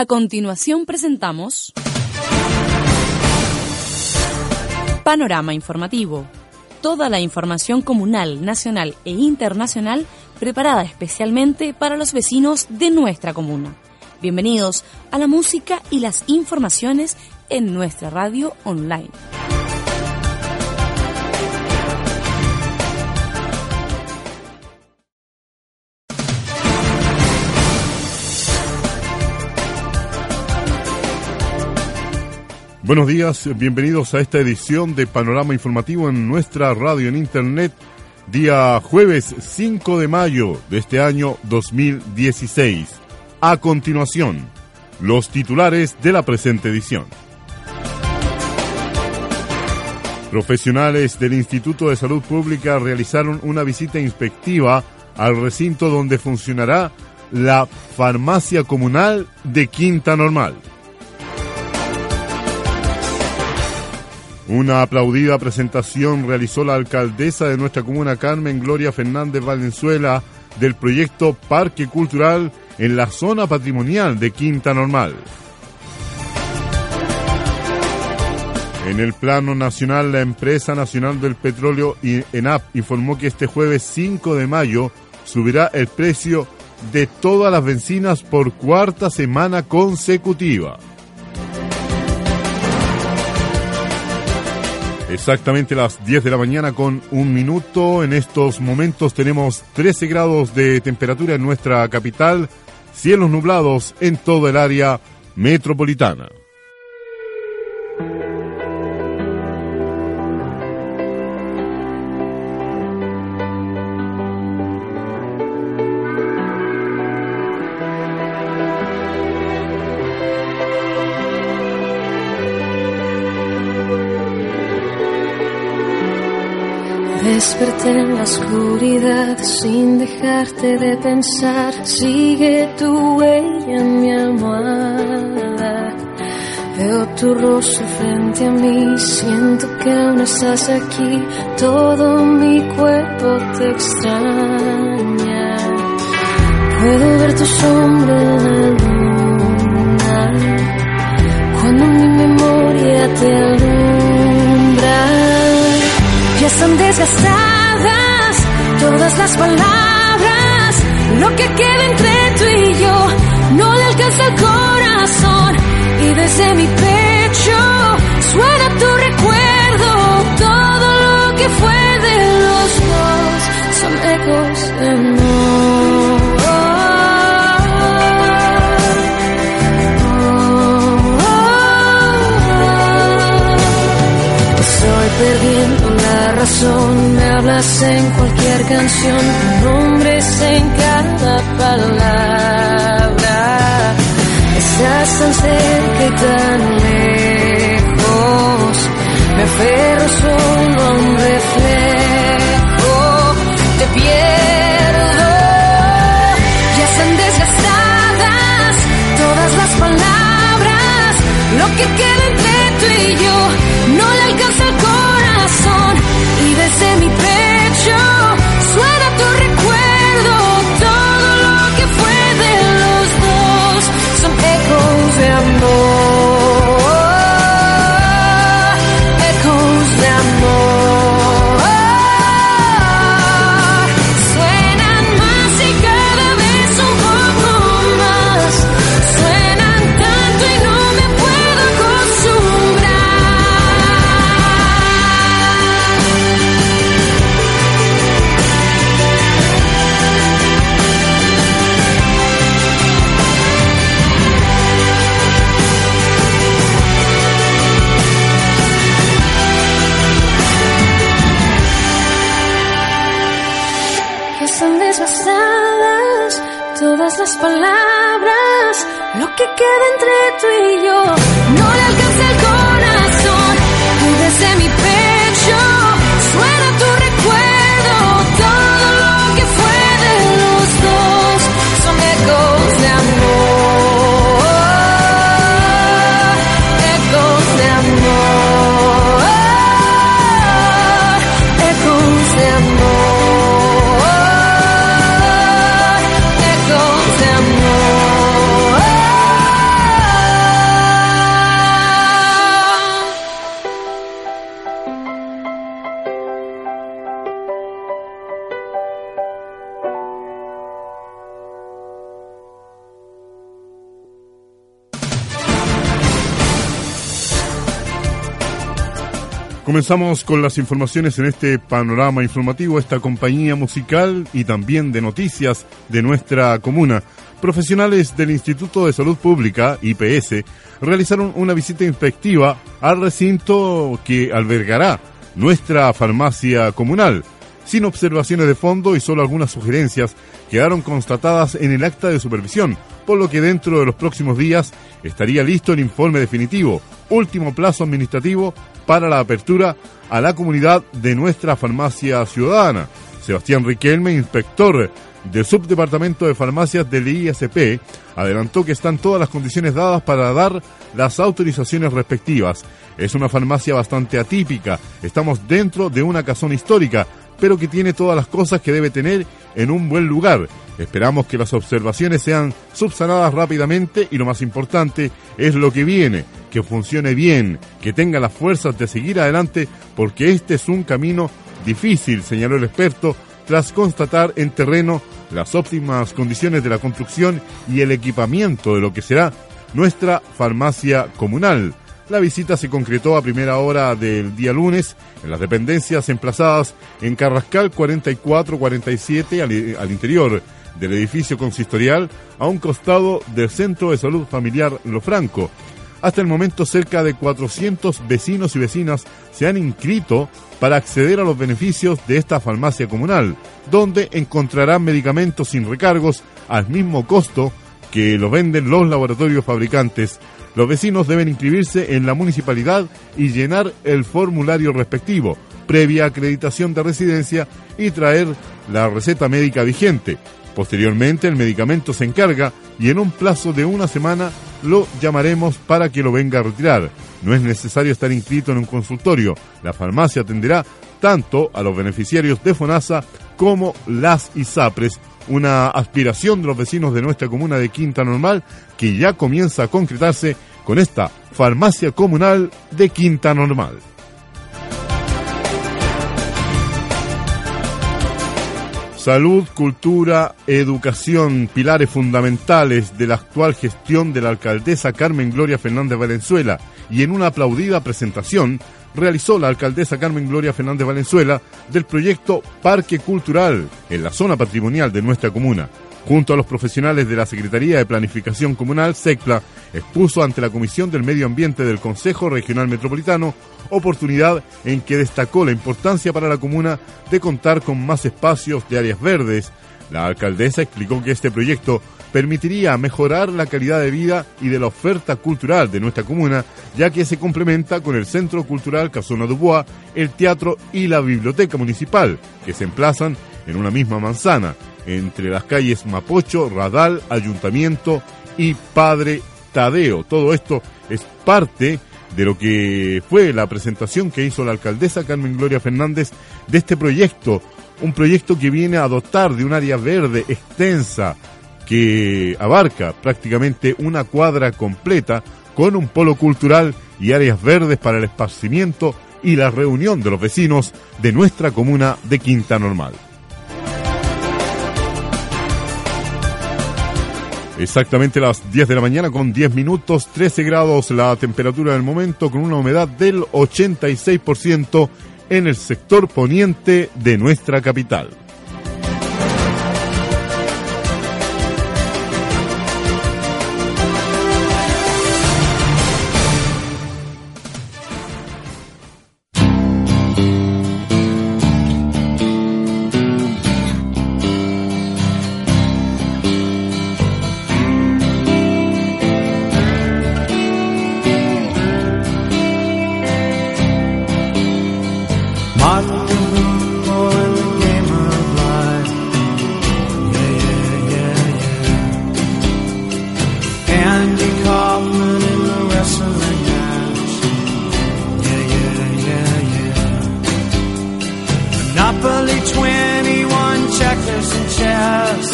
A continuación presentamos Panorama Informativo. Toda la información comunal, nacional e internacional preparada especialmente para los vecinos de nuestra comuna. Bienvenidos a la música y las informaciones en nuestra radio online. Buenos días, bienvenidos a esta edición de Panorama Informativo en nuestra radio en Internet, día jueves 5 de mayo de este año 2016. A continuación, los titulares de la presente edición. Profesionales del Instituto de Salud Pública realizaron una visita inspectiva al recinto donde funcionará la farmacia comunal de Quinta Normal. Una aplaudida presentación realizó la alcaldesa de nuestra comuna Carmen Gloria Fernández Valenzuela del proyecto Parque Cultural en la zona patrimonial de Quinta Normal. En el plano nacional, la empresa nacional del petróleo ENAP informó que este jueves 5 de mayo subirá el precio de todas las bencinas por cuarta semana consecutiva. Exactamente las 10 de la mañana con un minuto. En estos momentos tenemos 13 grados de temperatura en nuestra capital, cielos nublados en toda el área metropolitana. Desperté en la oscuridad sin dejarte de pensar. Sigue tu huella en mi almohada. Veo tu rostro frente a mí, siento que aún estás aquí. Todo mi cuerpo te extraña. Puedo ver tu sombra en la luna. Cuando mi memoria te alumbra ya están desgastadas todas las palabras. Lo que queda entre tú y yo no le alcanza el corazón. Y desde mi pecho suena tu en cualquier canción, Comenzamos con las informaciones en este panorama informativo, esta compañía musical y también de noticias de nuestra comuna. Profesionales del Instituto de Salud Pública, IPS, realizaron una visita inspectiva al recinto que albergará nuestra farmacia comunal. Sin observaciones de fondo y solo algunas sugerencias quedaron constatadas en el acta de supervisión, por lo que dentro de los próximos días estaría listo el informe definitivo, último plazo administrativo para la apertura a la comunidad de nuestra farmacia ciudadana. Sebastián Riquelme, inspector del subdepartamento de farmacias del ISP, adelantó que están todas las condiciones dadas para dar las autorizaciones respectivas. Es una farmacia bastante atípica, estamos dentro de una casona histórica, pero que tiene todas las cosas que debe tener en un buen lugar. Esperamos que las observaciones sean subsanadas rápidamente y lo más importante es lo que viene, que funcione bien, que tenga las fuerzas de seguir adelante porque este es un camino difícil, señaló el experto, tras constatar en terreno las óptimas condiciones de la construcción y el equipamiento de lo que será nuestra farmacia comunal. La visita se concretó a primera hora del día lunes en las dependencias emplazadas en Carrascal 4447 al, al interior del edificio consistorial a un costado del Centro de Salud Familiar Lo Franco. Hasta el momento cerca de 400 vecinos y vecinas se han inscrito para acceder a los beneficios de esta farmacia comunal, donde encontrarán medicamentos sin recargos al mismo costo que lo venden los laboratorios fabricantes. Los vecinos deben inscribirse en la municipalidad y llenar el formulario respectivo, previa acreditación de residencia y traer la receta médica vigente. Posteriormente el medicamento se encarga y en un plazo de una semana lo llamaremos para que lo venga a retirar. No es necesario estar inscrito en un consultorio. La farmacia atenderá tanto a los beneficiarios de FONASA como las ISAPRES, una aspiración de los vecinos de nuestra comuna de Quinta Normal que ya comienza a concretarse con esta farmacia comunal de Quinta Normal. Salud, cultura, educación, pilares fundamentales de la actual gestión de la alcaldesa Carmen Gloria Fernández Valenzuela. Y en una aplaudida presentación realizó la alcaldesa Carmen Gloria Fernández Valenzuela del proyecto Parque Cultural en la zona patrimonial de nuestra comuna. Junto a los profesionales de la Secretaría de Planificación Comunal, SECPLA, expuso ante la Comisión del Medio Ambiente del Consejo Regional Metropolitano oportunidad en que destacó la importancia para la comuna de contar con más espacios de áreas verdes. La alcaldesa explicó que este proyecto permitiría mejorar la calidad de vida y de la oferta cultural de nuestra comuna, ya que se complementa con el Centro Cultural Casona Dubois, el teatro y la biblioteca municipal, que se emplazan en una misma manzana, entre las calles Mapocho, Radal, Ayuntamiento y Padre Tadeo. Todo esto es parte de lo que fue la presentación que hizo la alcaldesa Carmen Gloria Fernández de este proyecto, un proyecto que viene a dotar de un área verde extensa que abarca prácticamente una cuadra completa con un polo cultural y áreas verdes para el esparcimiento y la reunión de los vecinos de nuestra comuna de Quinta Normal. Exactamente las 10 de la mañana con 10 minutos, 13 grados la temperatura del momento con una humedad del 86% en el sector poniente de nuestra capital. Monopoly 21, checkers and chess.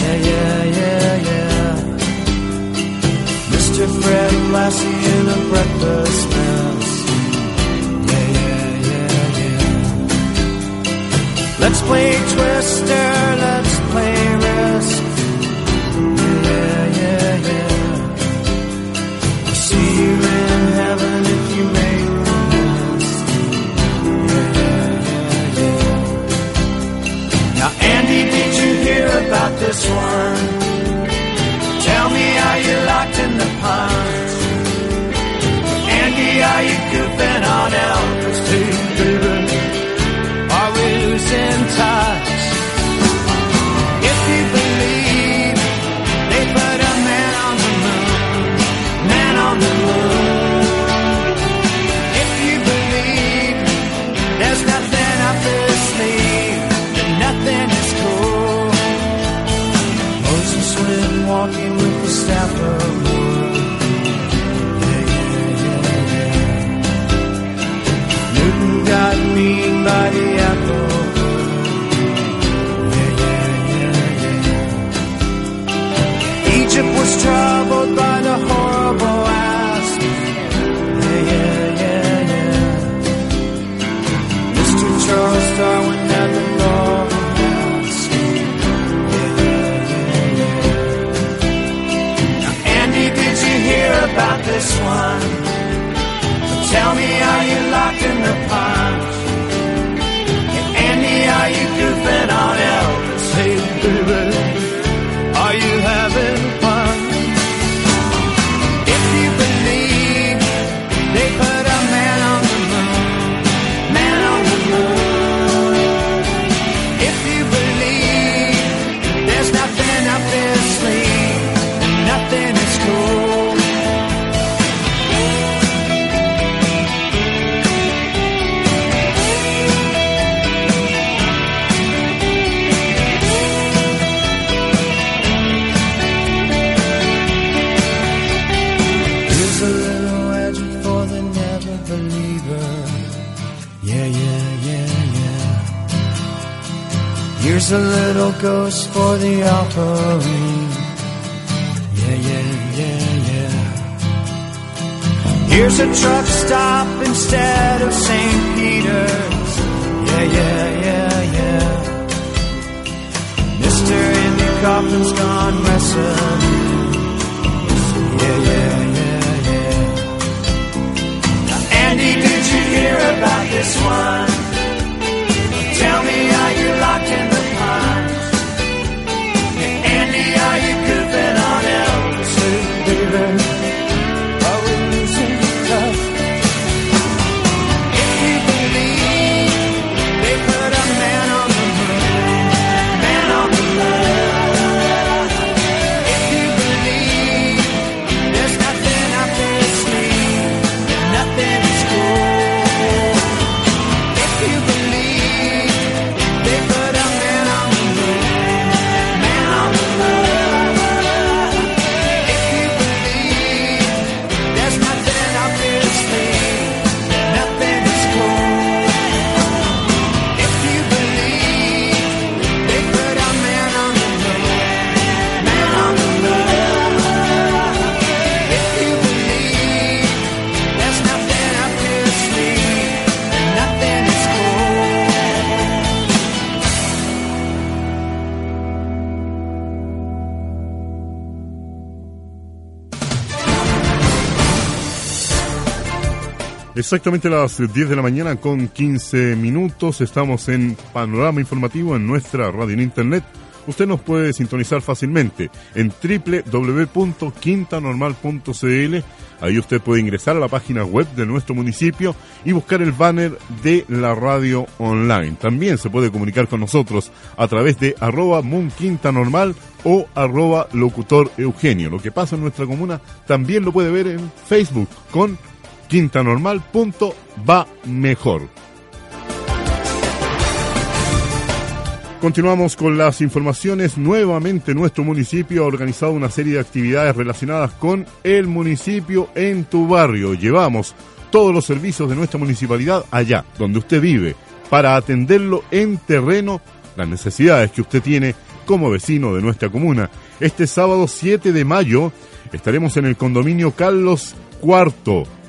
Yeah, yeah, yeah, yeah. Mr. Fred Lassie in a breakfast mess. Yeah, yeah, yeah, yeah. Let's play Twister. Goofing on Elvis too, baby? Are we losing touch? Tell me, little for the offering. Yeah, yeah, yeah, yeah. Here's a truck stop instead of St. Peter's. Yeah, yeah, yeah, yeah. Mister Indy Coffin's gone wrestling. Yeah, yeah, yeah, yeah. Now, Andy, did you hear about this one? Exactamente las 10 de la mañana con 15 minutos. Estamos en Panorama Informativo en nuestra radio en internet. Usted nos puede sintonizar fácilmente en www.quintanormal.cl. Ahí usted puede ingresar a la página web de nuestro municipio y buscar el banner de la radio online. También se puede comunicar con nosotros a través de arroba moonquintanormal o arroba locutor Eugenio. Lo que pasa en nuestra comuna también lo puede ver en Facebook con Quinta Normal. punto Va mejor. Continuamos con las informaciones. Nuevamente nuestro municipio ha organizado una serie de actividades relacionadas con el municipio en tu barrio. Llevamos todos los servicios de nuestra municipalidad allá, donde usted vive, para atenderlo en terreno, las necesidades que usted tiene como vecino de nuestra comuna. Este sábado 7 de mayo estaremos en el condominio Carlos IV.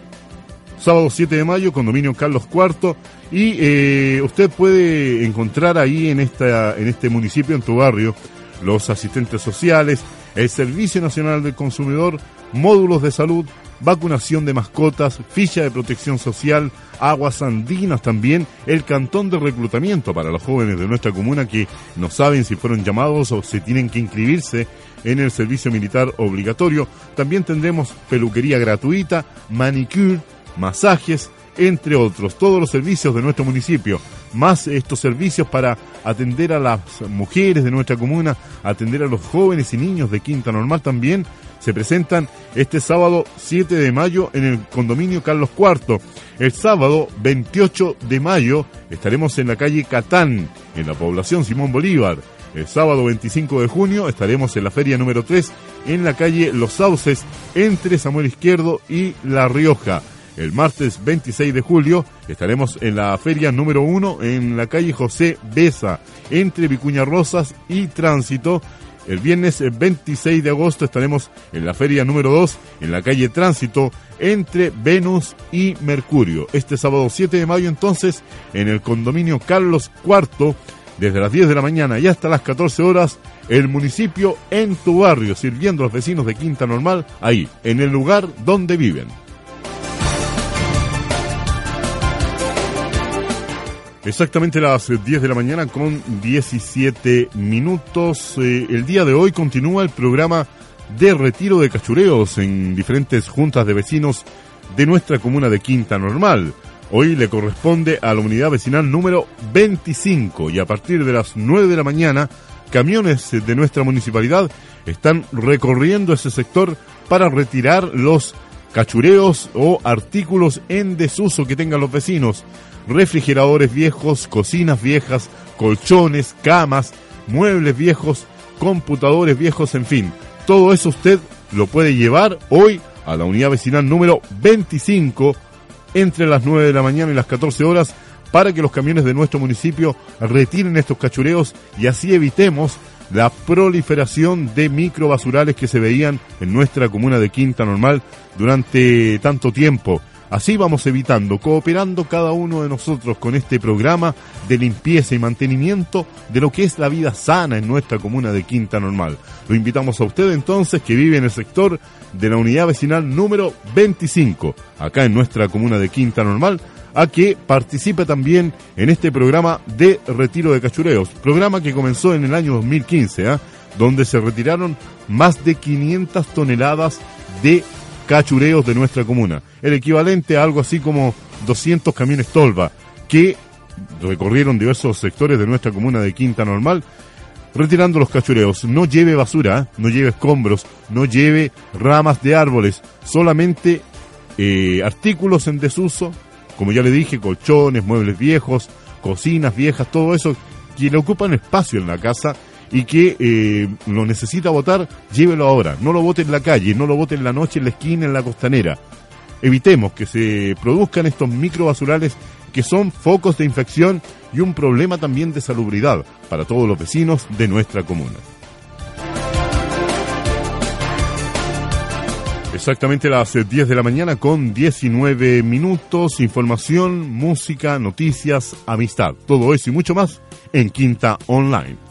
Sábado 7 de mayo, condominio Carlos IV. Y eh, usted puede encontrar ahí en, esta, en este municipio, en tu barrio, los asistentes sociales, el Servicio Nacional del Consumidor, módulos de salud, vacunación de mascotas, ficha de protección social, aguas andinas también, el cantón de reclutamiento para los jóvenes de nuestra comuna que no saben si fueron llamados o si tienen que inscribirse en el servicio militar obligatorio. También tendremos peluquería gratuita, manicure, masajes, entre otros, todos los servicios de nuestro municipio, más estos servicios para atender a las mujeres de nuestra comuna, atender a los jóvenes y niños de Quinta Normal también, se presentan este sábado 7 de mayo en el condominio Carlos IV. El sábado 28 de mayo estaremos en la calle Catán, en la población Simón Bolívar. El sábado 25 de junio estaremos en la feria número 3 en la calle Los Sauces entre Samuel Izquierdo y La Rioja. El martes 26 de julio estaremos en la feria número 1 en la calle José Besa entre Vicuña Rosas y Tránsito el viernes 26 de agosto estaremos en la feria número 2 en la calle Tránsito entre Venus y Mercurio. Este sábado 7 de mayo entonces en el condominio Carlos IV desde las 10 de la mañana y hasta las 14 horas el municipio en tu barrio sirviendo a los vecinos de Quinta Normal ahí en el lugar donde viven. Exactamente las 10 de la mañana con 17 minutos. Eh, el día de hoy continúa el programa de retiro de cachureos en diferentes juntas de vecinos de nuestra comuna de Quinta Normal. Hoy le corresponde a la unidad vecinal número 25 y a partir de las 9 de la mañana camiones de nuestra municipalidad están recorriendo ese sector para retirar los cachureos o artículos en desuso que tengan los vecinos refrigeradores viejos, cocinas viejas, colchones, camas, muebles viejos, computadores viejos, en fin. Todo eso usted lo puede llevar hoy a la unidad vecinal número 25 entre las 9 de la mañana y las 14 horas para que los camiones de nuestro municipio retiren estos cachureos y así evitemos la proliferación de microbasurales que se veían en nuestra comuna de Quinta Normal durante tanto tiempo. Así vamos evitando, cooperando cada uno de nosotros con este programa de limpieza y mantenimiento de lo que es la vida sana en nuestra comuna de Quinta Normal. Lo invitamos a usted entonces que vive en el sector de la unidad vecinal número 25, acá en nuestra comuna de Quinta Normal, a que participe también en este programa de retiro de cachureos, programa que comenzó en el año 2015, ¿ah? donde se retiraron más de 500 toneladas de cachureos de nuestra comuna. El equivalente a algo así como 200 camiones tolva que recorrieron diversos sectores de nuestra comuna de Quinta Normal retirando los cachureos. No lleve basura, no lleve escombros, no lleve ramas de árboles, solamente eh, artículos en desuso, como ya le dije, colchones, muebles viejos, cocinas viejas, todo eso que le ocupan espacio en la casa y que eh, lo necesita votar, llévelo ahora. No lo vote en la calle, no lo vote en la noche, en la esquina, en la costanera. Evitemos que se produzcan estos microbasurales que son focos de infección y un problema también de salubridad para todos los vecinos de nuestra comuna. Exactamente las 10 de la mañana con 19 minutos, información, música, noticias, amistad, todo eso y mucho más en Quinta Online.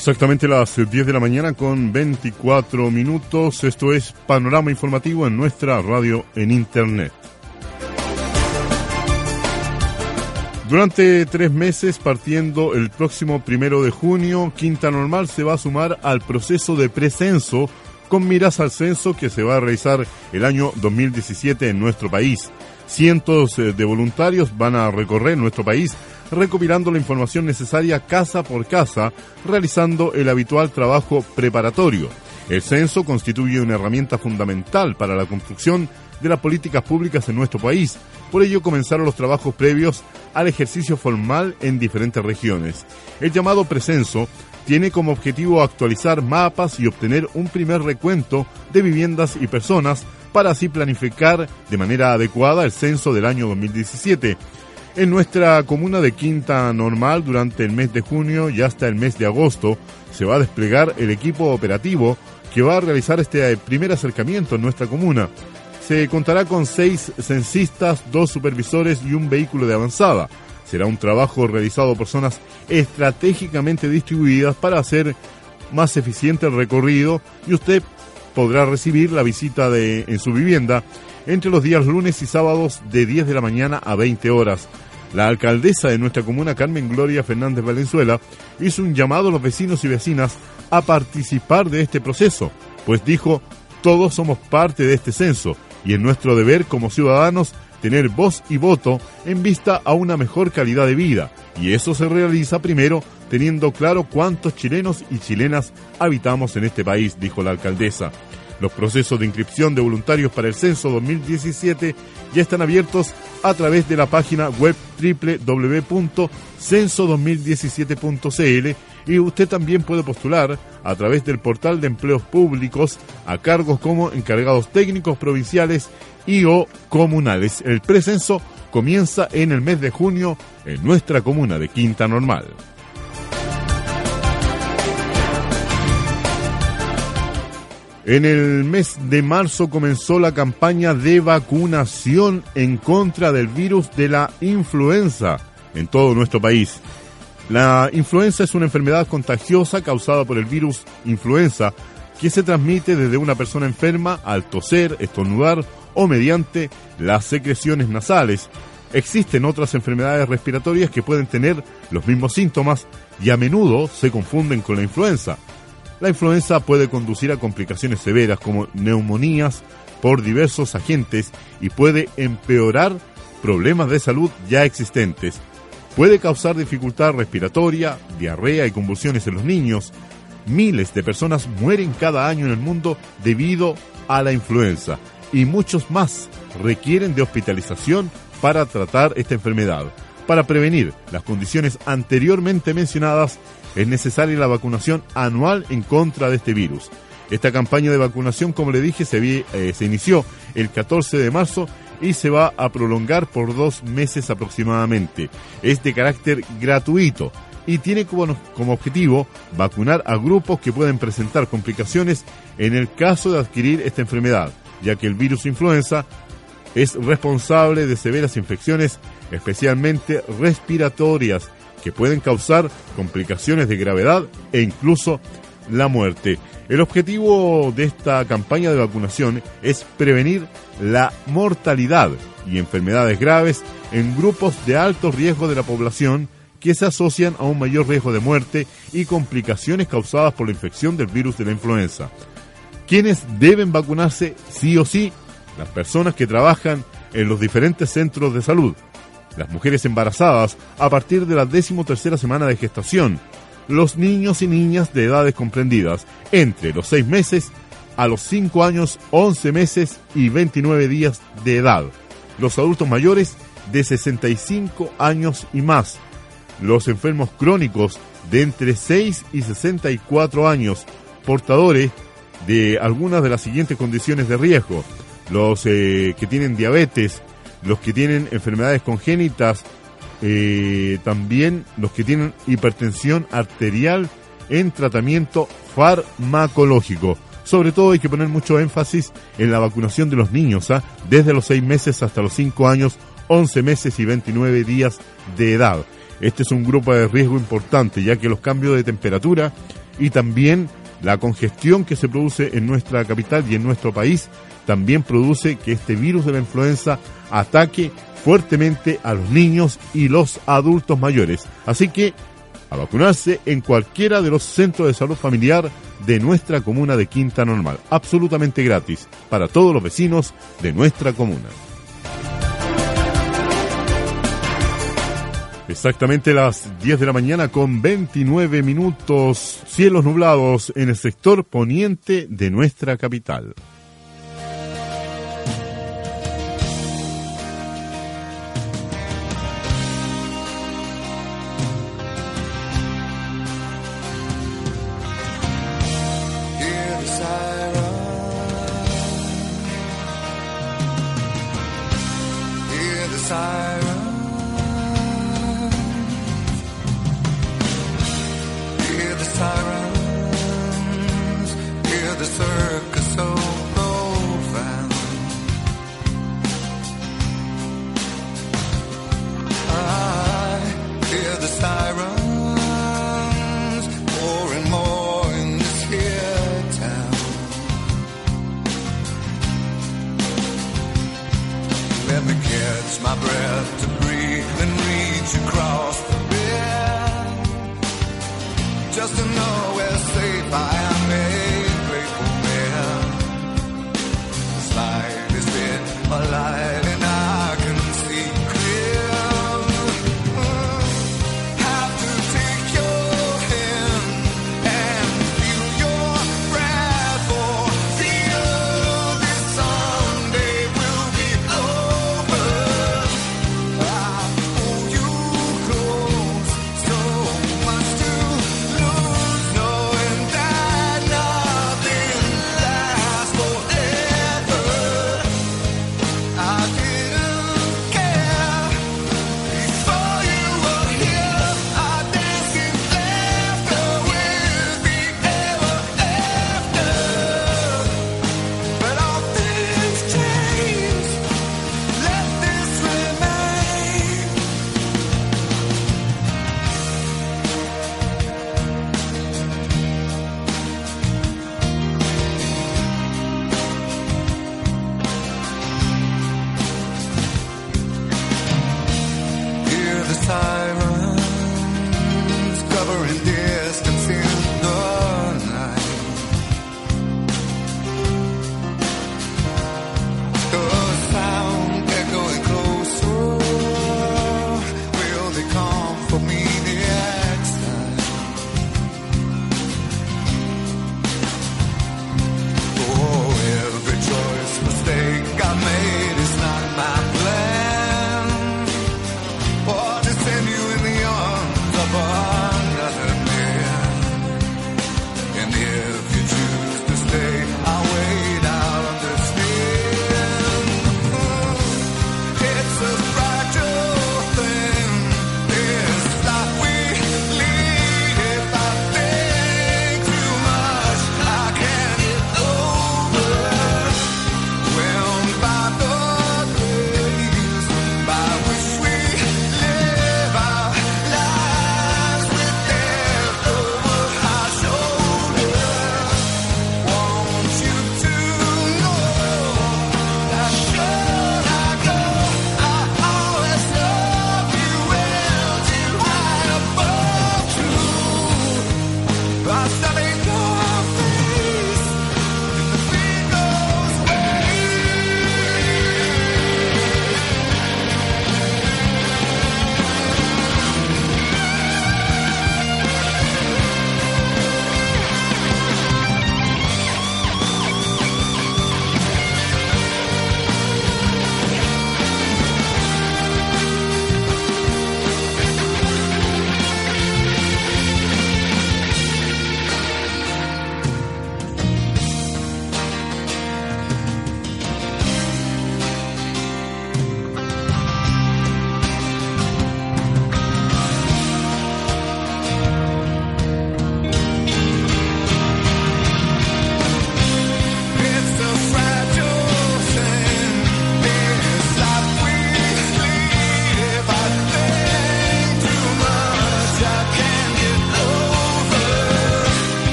Exactamente las 10 de la mañana con 24 minutos. Esto es Panorama Informativo en nuestra radio en Internet. Durante tres meses, partiendo el próximo primero de junio, Quinta Normal se va a sumar al proceso de precenso con miras al censo que se va a realizar el año 2017 en nuestro país. Cientos eh, de voluntarios van a recorrer nuestro país recopilando la información necesaria casa por casa, realizando el habitual trabajo preparatorio. El censo constituye una herramienta fundamental para la construcción de las políticas públicas en nuestro país. Por ello comenzaron los trabajos previos al ejercicio formal en diferentes regiones. El llamado precenso tiene como objetivo actualizar mapas y obtener un primer recuento de viviendas y personas para así planificar de manera adecuada el censo del año 2017. En nuestra comuna de Quinta Normal, durante el mes de junio y hasta el mes de agosto, se va a desplegar el equipo operativo que va a realizar este primer acercamiento en nuestra comuna. Se contará con seis censistas, dos supervisores y un vehículo de avanzada. Será un trabajo realizado por zonas estratégicamente distribuidas para hacer más eficiente el recorrido y usted podrá recibir la visita de, en su vivienda entre los días lunes y sábados de 10 de la mañana a 20 horas. La alcaldesa de nuestra comuna, Carmen Gloria Fernández Valenzuela, hizo un llamado a los vecinos y vecinas a participar de este proceso, pues dijo, todos somos parte de este censo y es nuestro deber como ciudadanos tener voz y voto en vista a una mejor calidad de vida, y eso se realiza primero teniendo claro cuántos chilenos y chilenas habitamos en este país, dijo la alcaldesa. Los procesos de inscripción de voluntarios para el censo 2017 ya están abiertos a través de la página web www.censo2017.cl y usted también puede postular a través del portal de empleos públicos a cargos como encargados técnicos provinciales y o comunales. El precenso comienza en el mes de junio en nuestra comuna de Quinta Normal. En el mes de marzo comenzó la campaña de vacunación en contra del virus de la influenza en todo nuestro país. La influenza es una enfermedad contagiosa causada por el virus influenza que se transmite desde una persona enferma al toser, estornudar o mediante las secreciones nasales. Existen otras enfermedades respiratorias que pueden tener los mismos síntomas y a menudo se confunden con la influenza. La influenza puede conducir a complicaciones severas como neumonías por diversos agentes y puede empeorar problemas de salud ya existentes. Puede causar dificultad respiratoria, diarrea y convulsiones en los niños. Miles de personas mueren cada año en el mundo debido a la influenza y muchos más requieren de hospitalización para tratar esta enfermedad. Para prevenir las condiciones anteriormente mencionadas, es necesaria la vacunación anual en contra de este virus. Esta campaña de vacunación, como le dije, se, eh, se inició el 14 de marzo y se va a prolongar por dos meses aproximadamente. Es de carácter gratuito y tiene como, como, objetivo vacunar a grupos que pueden presentar complicaciones en el caso de adquirir esta enfermedad, ya que el virus influenza es responsable de severas infecciones, especialmente respiratorias, que pueden causar complicaciones de gravedad e incluso la muerte. El objetivo de esta campaña de vacunación es prevenir la mortalidad y enfermedades graves en grupos de alto riesgo de la población que se asocian a un mayor riesgo de muerte y complicaciones causadas por la infección del virus de la influenza. ¿Quiénes deben vacunarse sí o sí? Las personas que trabajan en los diferentes centros de salud, las mujeres embarazadas a partir de la decimotercera semana de gestación, los niños y niñas de edades comprendidas entre los 6 meses a los 5 años, 11 meses y 29 días de edad, los adultos mayores de 65 años y más, los enfermos crónicos de entre 6 y 64 años, portadores de algunas de las siguientes condiciones de riesgo, los eh, que tienen diabetes, los que tienen enfermedades congénitas, eh, también los que tienen hipertensión arterial en tratamiento farmacológico. Sobre todo hay que poner mucho énfasis en la vacunación de los niños, ¿ah? desde los 6 meses hasta los 5 años, 11 meses y 29 días de edad. Este es un grupo de riesgo importante, ya que los cambios de temperatura y también la congestión que se produce en nuestra capital y en nuestro país también produce que este virus de la influenza ataque fuertemente a los niños y los adultos mayores. Así que a vacunarse en cualquiera de los centros de salud familiar de nuestra comuna de Quinta Normal. Absolutamente gratis para todos los vecinos de nuestra comuna. Exactamente las 10 de la mañana con 29 minutos, cielos nublados en el sector poniente de nuestra capital.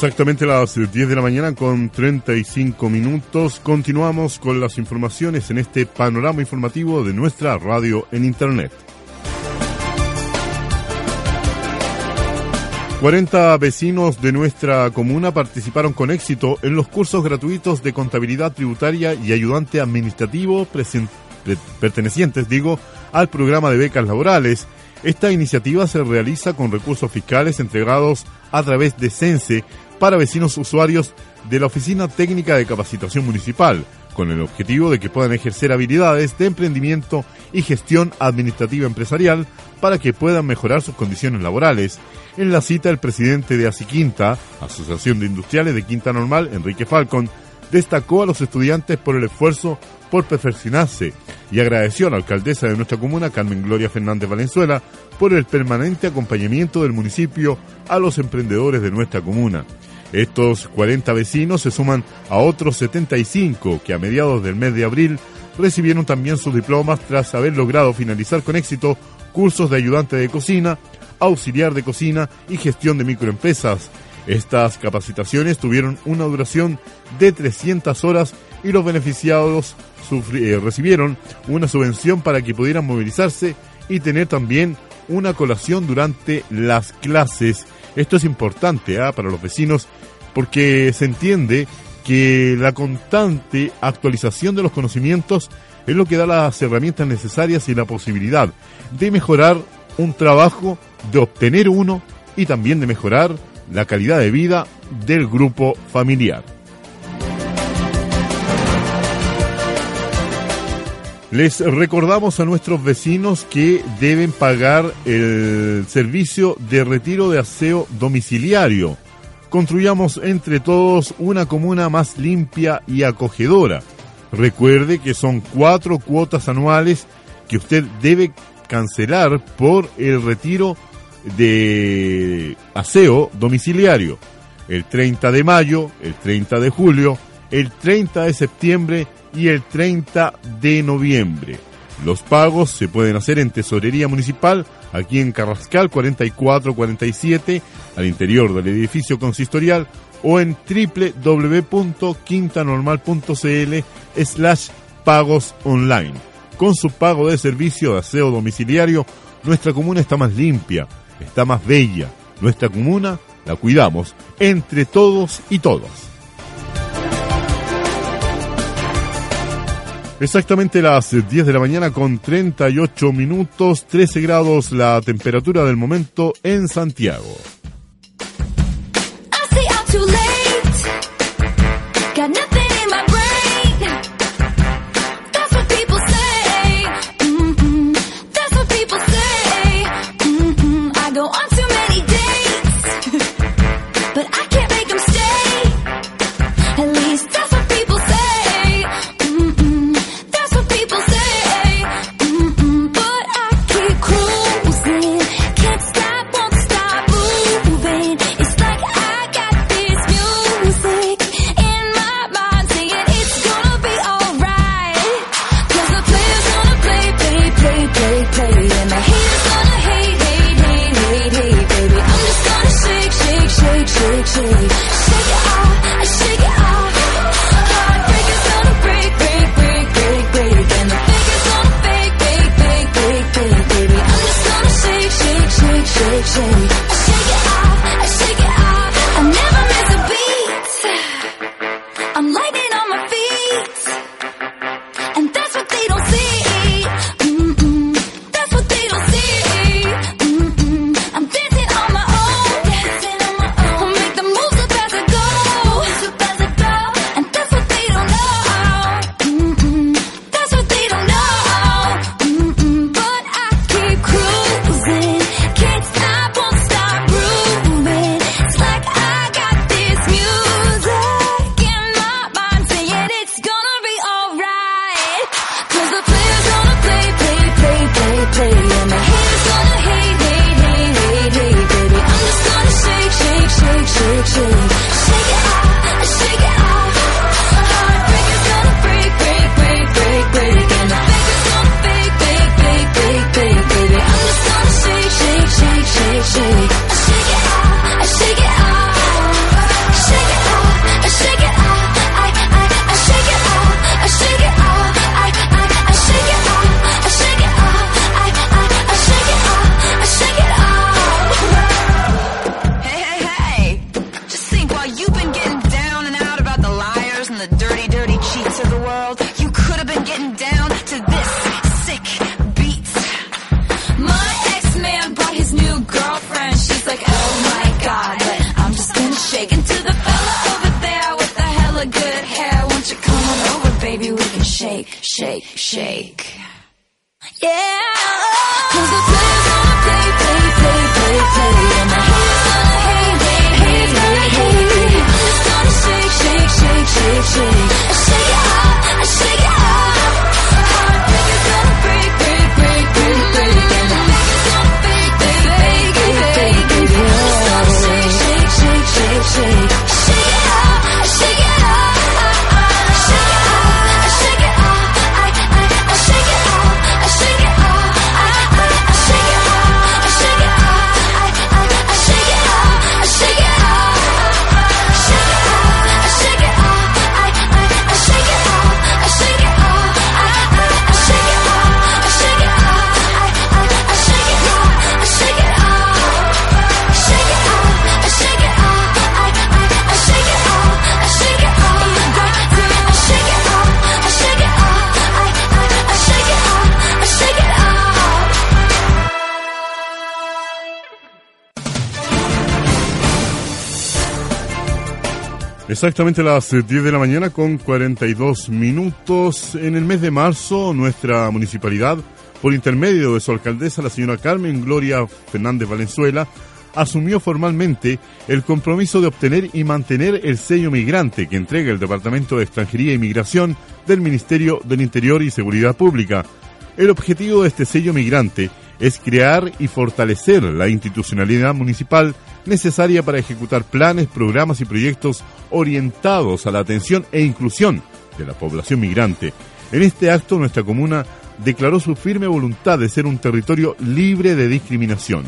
Exactamente las 10 de la mañana con 35 minutos. Continuamos con las informaciones en este panorama informativo de nuestra radio en Internet. 40 vecinos de nuestra comuna participaron con éxito en los cursos gratuitos de contabilidad tributaria y ayudante administrativo pertenecientes, digo, al programa de becas laborales. Esta iniciativa se realiza con recursos fiscales entregados a través de CENSE para vecinos usuarios de la Oficina Técnica de Capacitación Municipal, con el objetivo de que puedan ejercer habilidades de emprendimiento y gestión administrativa empresarial para que puedan mejorar sus condiciones laborales. En la cita, el presidente de Asiquinta, Asociación de Industriales de Quinta Normal, Enrique Falcon, destacó a los estudiantes por el esfuerzo por perfeccionarse y agradeció a la alcaldesa de nuestra comuna, Carmen Gloria Fernández Valenzuela, por el permanente acompañamiento del municipio a los emprendedores de nuestra comuna. Estos 40 vecinos se suman a otros 75 que a mediados del mes de abril recibieron también sus diplomas tras haber logrado finalizar con éxito cursos de ayudante de cocina, auxiliar de cocina y gestión de microempresas. Estas capacitaciones tuvieron una duración de 300 horas y los beneficiados eh, recibieron una subvención para que pudieran movilizarse y tener también una colación durante las clases. Esto es importante ¿ah? para los vecinos porque se entiende que la constante actualización de los conocimientos es lo que da las herramientas necesarias y la posibilidad de mejorar un trabajo, de obtener uno y también de mejorar la calidad de vida del grupo familiar. Les recordamos a nuestros vecinos que deben pagar el servicio de retiro de aseo domiciliario. Construyamos entre todos una comuna más limpia y acogedora. Recuerde que son cuatro cuotas anuales que usted debe cancelar por el retiro de aseo domiciliario. El 30 de mayo, el 30 de julio, el 30 de septiembre y el 30 de noviembre. Los pagos se pueden hacer en Tesorería Municipal, aquí en Carrascal 4447, al interior del edificio consistorial, o en www.quintanormal.cl slash pagos online. Con su pago de servicio de aseo domiciliario, nuestra comuna está más limpia, está más bella. Nuestra comuna la cuidamos entre todos y todas. Exactamente las 10 de la mañana con 38 minutos, 13 grados la temperatura del momento en Santiago. Exactamente las eh, 10 de la mañana con 42 minutos. En el mes de marzo, nuestra municipalidad, por intermedio de su alcaldesa, la señora Carmen Gloria Fernández Valenzuela, asumió formalmente el compromiso de obtener y mantener el sello migrante que entrega el Departamento de Extranjería e Migración del Ministerio del Interior y Seguridad Pública. El objetivo de este sello migrante es crear y fortalecer la institucionalidad municipal necesaria para ejecutar planes, programas y proyectos orientados a la atención e inclusión de la población migrante. En este acto, nuestra comuna declaró su firme voluntad de ser un territorio libre de discriminación.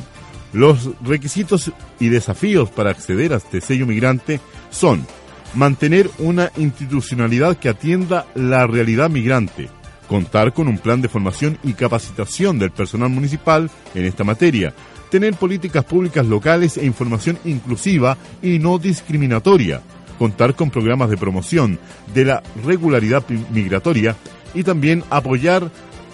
Los requisitos y desafíos para acceder a este sello migrante son mantener una institucionalidad que atienda la realidad migrante, contar con un plan de formación y capacitación del personal municipal en esta materia, tener políticas públicas locales e información inclusiva y no discriminatoria, contar con programas de promoción de la regularidad migratoria y también apoyar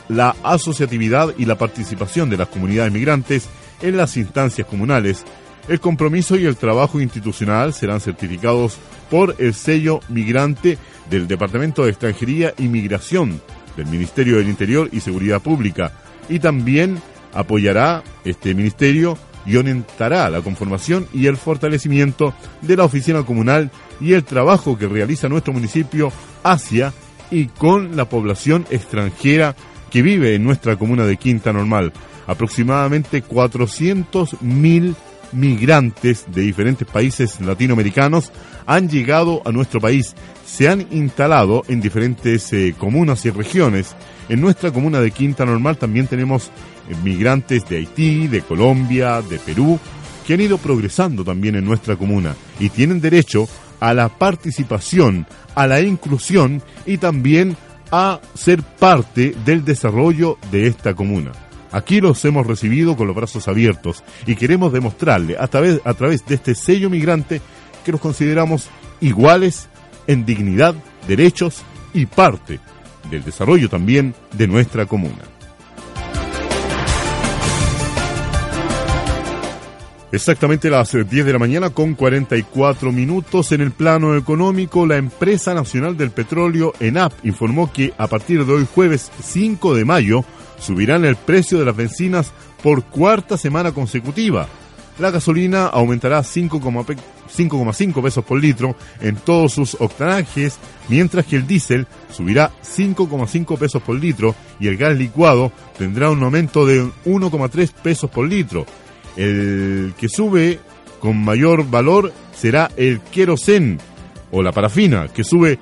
la asociatividad y la participación de las comunidades migrantes en las instancias comunales. El compromiso y el trabajo institucional serán certificados por el sello migrante del Departamento de Extranjería y Migración del Ministerio del Interior y Seguridad Pública y también apoyará este ministerio y orientará la conformación y el fortalecimiento de la oficina comunal y el trabajo que realiza nuestro municipio hacia y con la población extranjera que vive en nuestra comuna de Quinta Normal. Aproximadamente 400.000 migrantes de diferentes países latinoamericanos han llegado a nuestro país, se han instalado en diferentes eh, comunas y regiones. En nuestra comuna de Quinta Normal también tenemos eh, migrantes de Haití, de Colombia, de Perú, que han ido progresando también en nuestra comuna y tienen derecho a la participación, a la inclusión y también a ser parte del desarrollo de esta comuna. Aquí los hemos recibido con los brazos abiertos y queremos demostrarle a través, a través de este sello migrante que nos consideramos iguales en dignidad, derechos y parte del desarrollo también de nuestra comuna. Exactamente las eh, 10 de la mañana con 44 minutos en el plano económico, la empresa nacional del petróleo ENAP informó que a partir de hoy jueves 5 de mayo subirán el precio de las bencinas por cuarta semana consecutiva. La gasolina aumentará 5,5 pesos por litro en todos sus octanajes, mientras que el diésel subirá 5,5 pesos por litro y el gas licuado tendrá un aumento de 1,3 pesos por litro. El que sube con mayor valor será el querosén o la parafina, que sube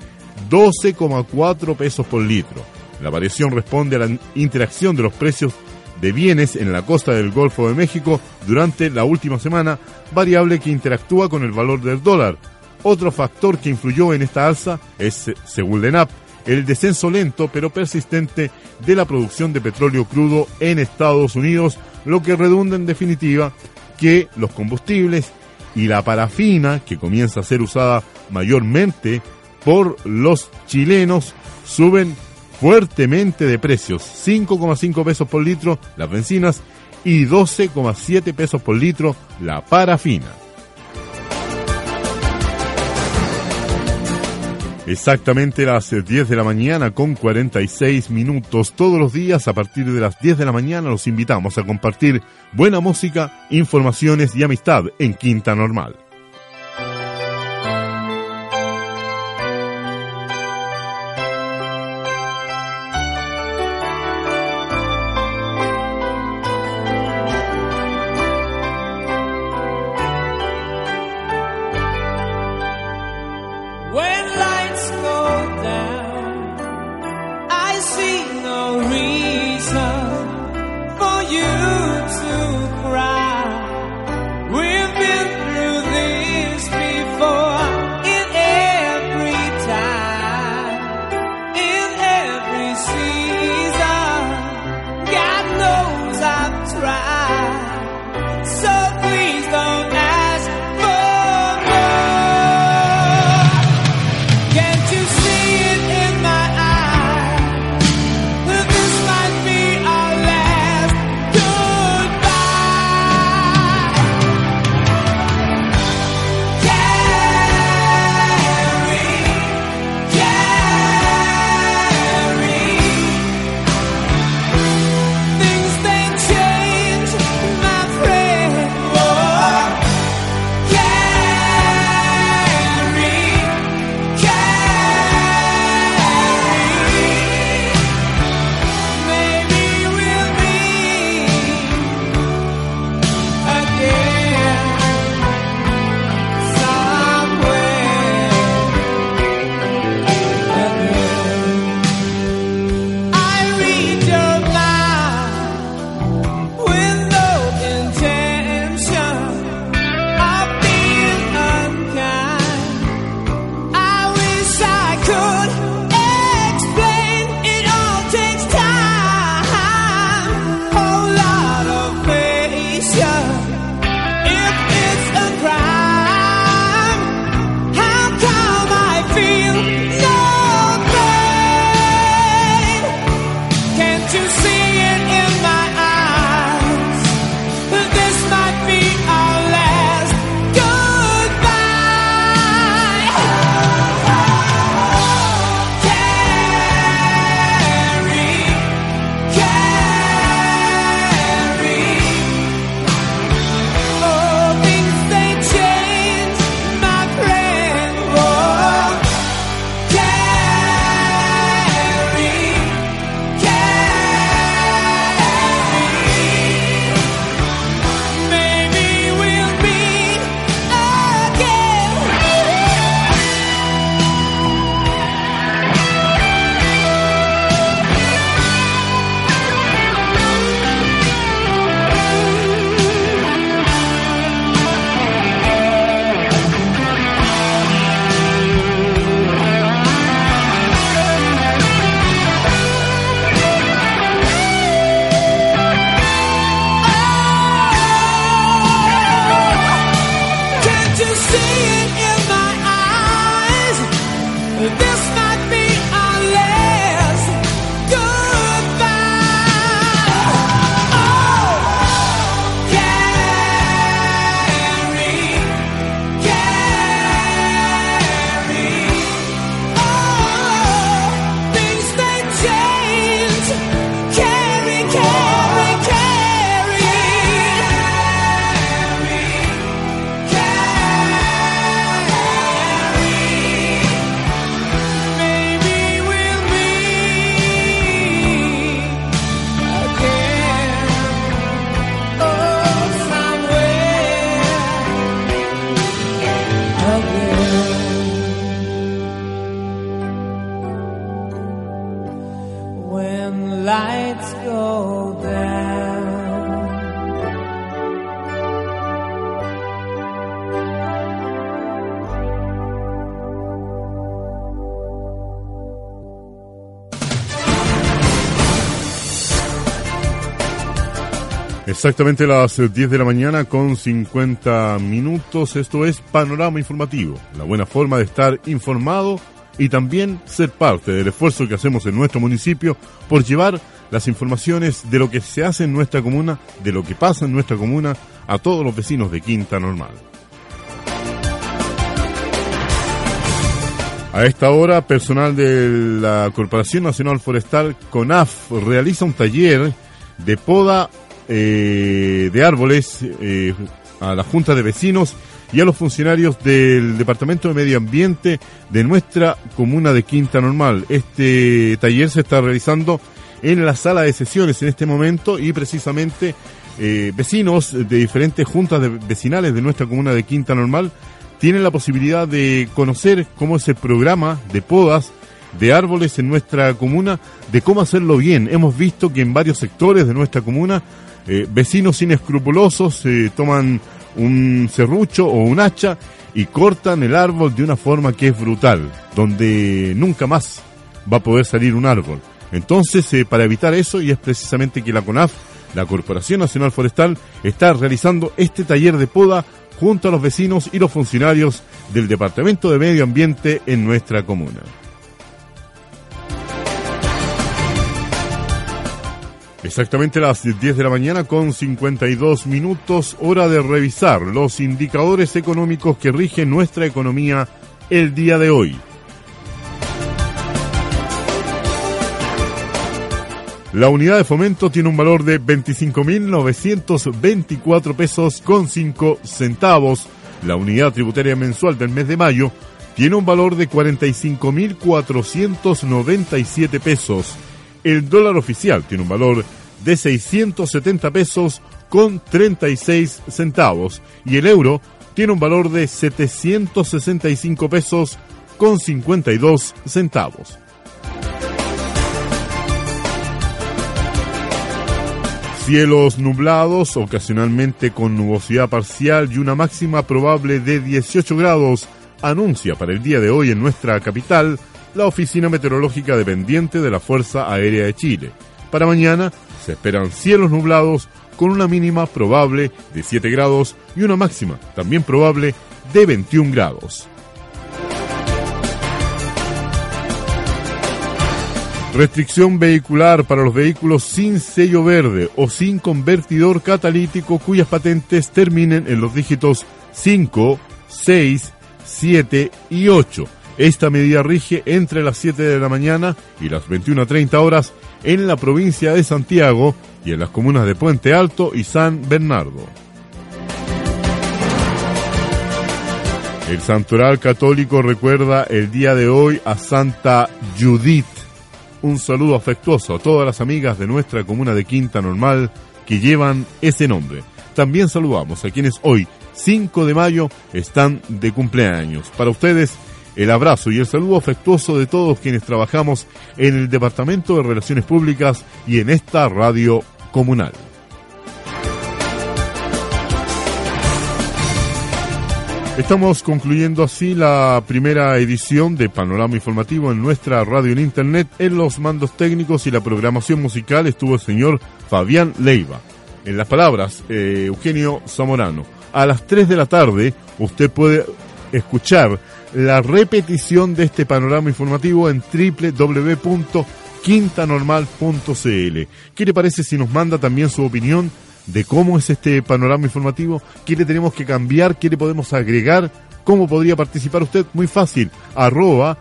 12,4 pesos por litro. La variación responde a la interacción de los precios de bienes en la costa del Golfo de México durante la última semana, variable que interactúa con el valor del dólar. Otro factor que influyó en esta alza es, según LENAP, el descenso lento pero persistente de la producción de petróleo crudo en Estados Unidos, lo que redunda en definitiva que los combustibles y la parafina, que comienza a ser usada mayormente por los chilenos, suben fuertemente de precios, 5,5 pesos por litro las bencinas y 12,7 pesos por litro la parafina. Exactamente las eh, 10 de la mañana con 46 minutos todos los días a partir de las 10 de la mañana los invitamos a compartir buena música, informaciones y amistad en Quinta Normal. Exactamente las 10 de la mañana con 50 minutos. Esto es Panorama Informativo, la buena forma de estar informado y también ser parte del esfuerzo que hacemos en nuestro municipio por llevar las informaciones de lo que se hace en nuestra comuna, de lo que pasa en nuestra comuna, a todos los vecinos de Quinta Normal. A esta hora, personal de la Corporación Nacional Forestal CONAF realiza un taller de poda eh, de árboles eh, a la Junta de Vecinos y a los funcionarios del Departamento de Medio Ambiente de nuestra comuna de Quinta Normal. Este taller se está realizando en la sala de sesiones en este momento y precisamente eh, vecinos de diferentes juntas de vecinales de nuestra comuna de Quinta Normal tienen la posibilidad de conocer cómo es el programa de podas de árboles en nuestra comuna, de cómo hacerlo bien. Hemos visto que en varios sectores de nuestra comuna, eh, vecinos inescrupulosos eh, toman un serrucho o un hacha y cortan el árbol de una forma que es brutal, donde nunca más va a poder salir un árbol. Entonces, eh, para evitar eso, y es precisamente que la CONAF, la Corporación Nacional Forestal, está realizando este taller de poda junto a los vecinos y los funcionarios del Departamento de Medio Ambiente en nuestra comuna. Exactamente las 10 de la mañana con 52 minutos, hora de revisar los indicadores económicos que rigen nuestra economía el día de hoy. La unidad de fomento tiene un valor de 25.924 pesos con 5 centavos. La unidad tributaria mensual del mes de mayo tiene un valor de 45.497 pesos. El dólar oficial tiene un valor de 670 pesos con 36 centavos y el euro tiene un valor de 765 pesos con 52 centavos. Cielos nublados, ocasionalmente con nubosidad parcial y una máxima probable de 18 grados, anuncia para el día de hoy en nuestra capital la Oficina Meteorológica dependiente de la Fuerza Aérea de Chile. Para mañana se esperan cielos nublados con una mínima probable de 7 grados y una máxima también probable de 21 grados. Restricción vehicular para los vehículos sin sello verde o sin convertidor catalítico cuyas patentes terminen en los dígitos 5, 6, 7 y 8. Esta medida rige entre las 7 de la mañana y las 21.30 horas en la provincia de Santiago y en las comunas de Puente Alto y San Bernardo. El Santoral Católico recuerda el día de hoy a Santa Judith un saludo afectuoso a todas las amigas de nuestra comuna de Quinta Normal que llevan ese nombre. También saludamos a quienes hoy, 5 de mayo, están de cumpleaños. Para ustedes, el abrazo y el saludo afectuoso de todos quienes trabajamos en el Departamento de Relaciones Públicas y en esta radio comunal. Estamos concluyendo así la primera edición de Panorama Informativo en nuestra radio en Internet. En los mandos técnicos y la programación musical estuvo el señor Fabián Leiva. En las palabras, eh, Eugenio Zamorano. A las 3 de la tarde usted puede escuchar la repetición de este panorama informativo en www.quintanormal.cl. ¿Qué le parece si nos manda también su opinión de cómo es este panorama informativo, qué le tenemos que cambiar, qué le podemos agregar, cómo podría participar usted, muy fácil, arroba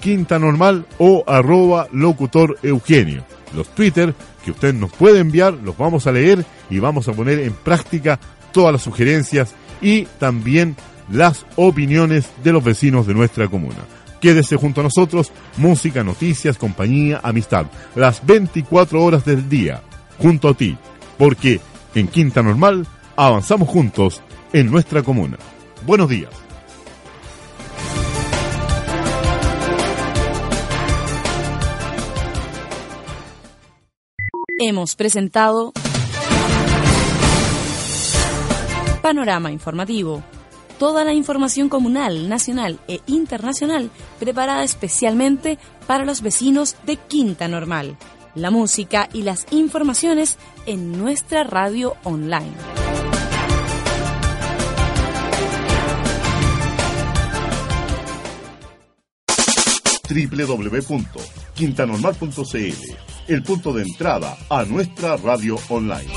Quinta Normal o arroba locutor Eugenio. Los Twitter que usted nos puede enviar, los vamos a leer y vamos a poner en práctica todas las sugerencias y también las opiniones de los vecinos de nuestra comuna. Quédese junto a nosotros, música, noticias, compañía, amistad, las 24 horas del día, junto a ti, porque en Quinta Normal, avanzamos juntos en nuestra comuna. Buenos días. Hemos presentado Panorama Informativo. Toda la información comunal, nacional e internacional preparada especialmente para los vecinos de Quinta Normal la música y las informaciones en nuestra radio online. www.quintanormal.cl, el punto de entrada a nuestra radio online.